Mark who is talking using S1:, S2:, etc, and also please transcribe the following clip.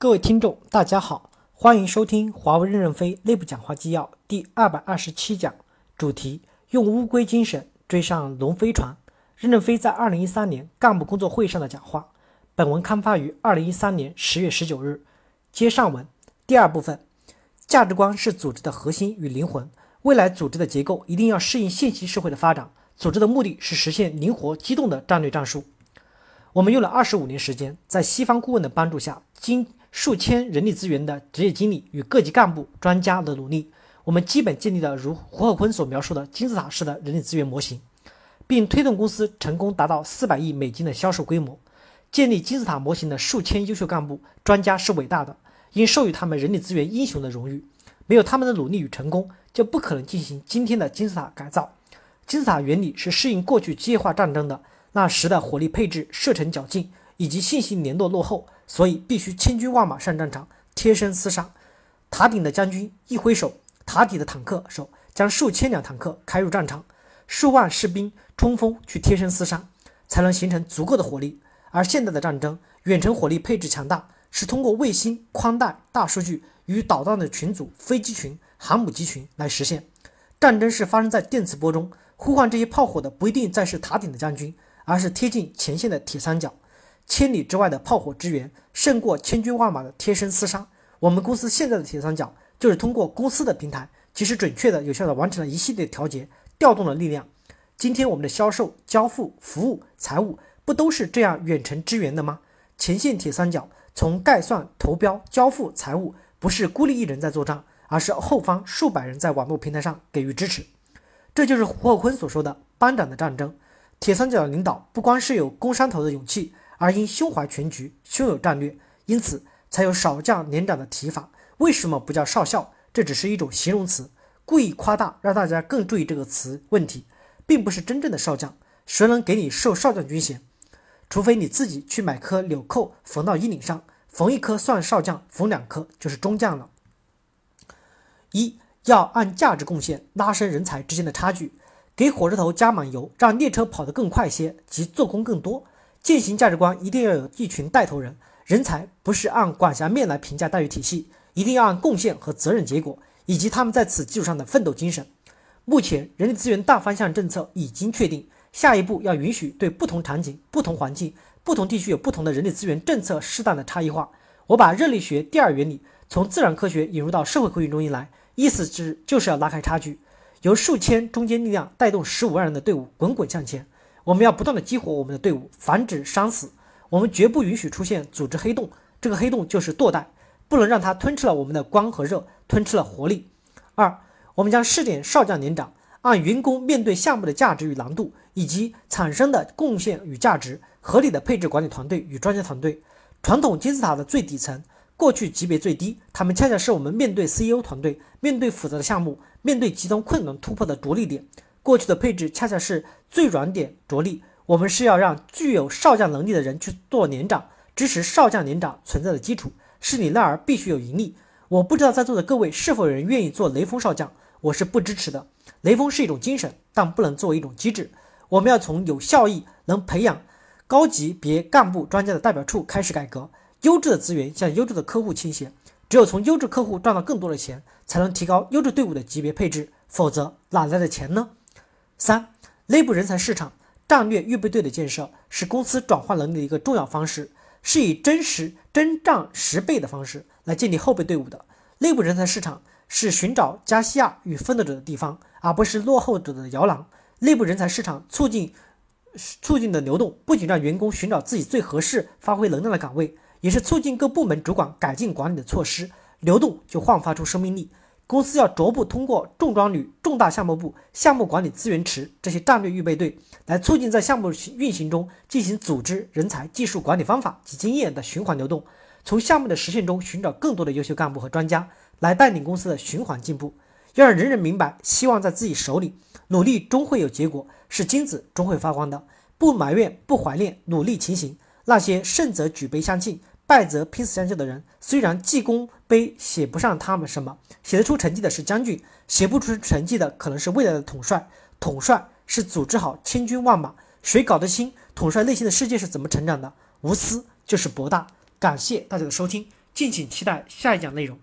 S1: 各位听众，大家好，欢迎收听华为任正非内部讲话纪要第二百二十七讲，主题：用乌龟精神追上龙飞船。任正非在二零一三年干部工作会上的讲话。本文刊发于二零一三年十月十九日。接上文第二部分，价值观是组织的核心与灵魂。未来组织的结构一定要适应信息社会的发展，组织的目的是实现灵活机动的战略战术。我们用了二十五年时间，在西方顾问的帮助下，经数千人力资源的职业经理与各级干部、专家的努力，我们基本建立了如胡厚昆所描述的金字塔式的人力资源模型，并推动公司成功达到四百亿美金的销售规模。建立金字塔模型的数千优秀干部、专家是伟大的，应授予他们人力资源英雄的荣誉。没有他们的努力与成功，就不可能进行今天的金字塔改造。金字塔原理是适应过去机械化战争的那时的火力配置、射程较近以及信息联络落后。所以必须千军万马上战场，贴身厮杀。塔顶的将军一挥手，塔底的坦克手将数千辆坦克开入战场，数万士兵冲锋去贴身厮杀，才能形成足够的火力。而现在的战争，远程火力配置强大，是通过卫星、宽带、大数据与导弹的群组、飞机群、航母集群来实现。战争是发生在电磁波中，呼唤这些炮火的不一定再是塔顶的将军，而是贴近前线的铁三角。千里之外的炮火支援胜过千军万马的贴身厮杀。我们公司现在的铁三角就是通过公司的平台，及时、准确的、有效的完成了一系列调节，调动了力量。今天我们的销售、交付、服务、财务不都是这样远程支援的吗？前线铁三角从概算、投标、交付、财务，不是孤立一人在作战，而是后方数百人在网络平台上给予支持。这就是胡厚昆所说的班长的战争。铁三角的领导不光是有攻山头的勇气。而因胸怀全局，胸有战略，因此才有少将连长的提法。为什么不叫少校？这只是一种形容词，故意夸大，让大家更注意这个词问题，并不是真正的少将。谁能给你授少将军衔？除非你自己去买颗纽扣缝到衣领上，缝一颗算少将，缝两颗就是中将了。一要按价值贡献拉伸人才之间的差距，给火车头加满油，让列车跑得更快些，即做工更多。践行价值观一定要有一群带头人，人才不是按管辖面来评价待遇体系，一定要按贡献和责任结果，以及他们在此基础上的奋斗精神。目前人力资源大方向政策已经确定，下一步要允许对不同场景、不同环境、不同地区有不同的人力资源政策适当的差异化。我把热力学第二原理从自然科学引入到社会科学中心来，意思是就是要拉开差距，由数千中坚力量带动十五万人的队伍滚滚向前。我们要不断的激活我们的队伍，防止伤死。我们绝不允许出现组织黑洞，这个黑洞就是堕代，不能让它吞吃了我们的光和热，吞吃了活力。二，我们将试点少将连长，按员工面对项目的价值与难度，以及产生的贡献与价值，合理的配置管理团队与专家团队。传统金字塔的最底层，过去级别最低，他们恰恰是我们面对 CEO 团队、面对复杂的项目、面对集中困难突破的着力点。过去的配置恰恰是最软点着力，我们是要让具有少将能力的人去做连长，支持少将连长存在的基础是你那儿必须有盈利。我不知道在座的各位是否有人愿意做雷锋少将，我是不支持的。雷锋是一种精神，但不能作为一种机制。我们要从有效益、能培养高级别干部专家的代表处开始改革，优质的资源向优质的客户倾斜。只有从优质客户赚到更多的钱，才能提高优质队伍的级别配置，否则哪来的钱呢？三、内部人才市场战略预备队的建设是公司转化能力的一个重要方式，是以真实真账实备的方式来建立后备队伍的。内部人才市场是寻找加西亚与奋斗者的地方，而不是落后者的摇篮。内部人才市场促进促进的流动，不仅让员工寻找自己最合适发挥能量的岗位，也是促进各部门主管改进管理的措施。流动就焕发出生命力。公司要逐步通过重装旅、重大项目部、项目管理资源池这些战略预备队，来促进在项目运行中进行组织、人才、技术管理方法及经验的循环流动，从项目的实现中寻找更多的优秀干部和专家，来带领公司的循环进步。要让人人明白，希望在自己手里，努力终会有结果，是金子终会发光的。不埋怨，不怀念，努力前行。那些胜则举杯相庆。败则拼死相救的人，虽然记功碑写不上他们什么，写得出成绩的是将军，写不出成绩的可能是未来的统帅。统帅是组织好千军万马，谁搞得清统帅内心的世界是怎么成长的？无私就是博大。感谢大家的收听。敬请期待下一讲内容。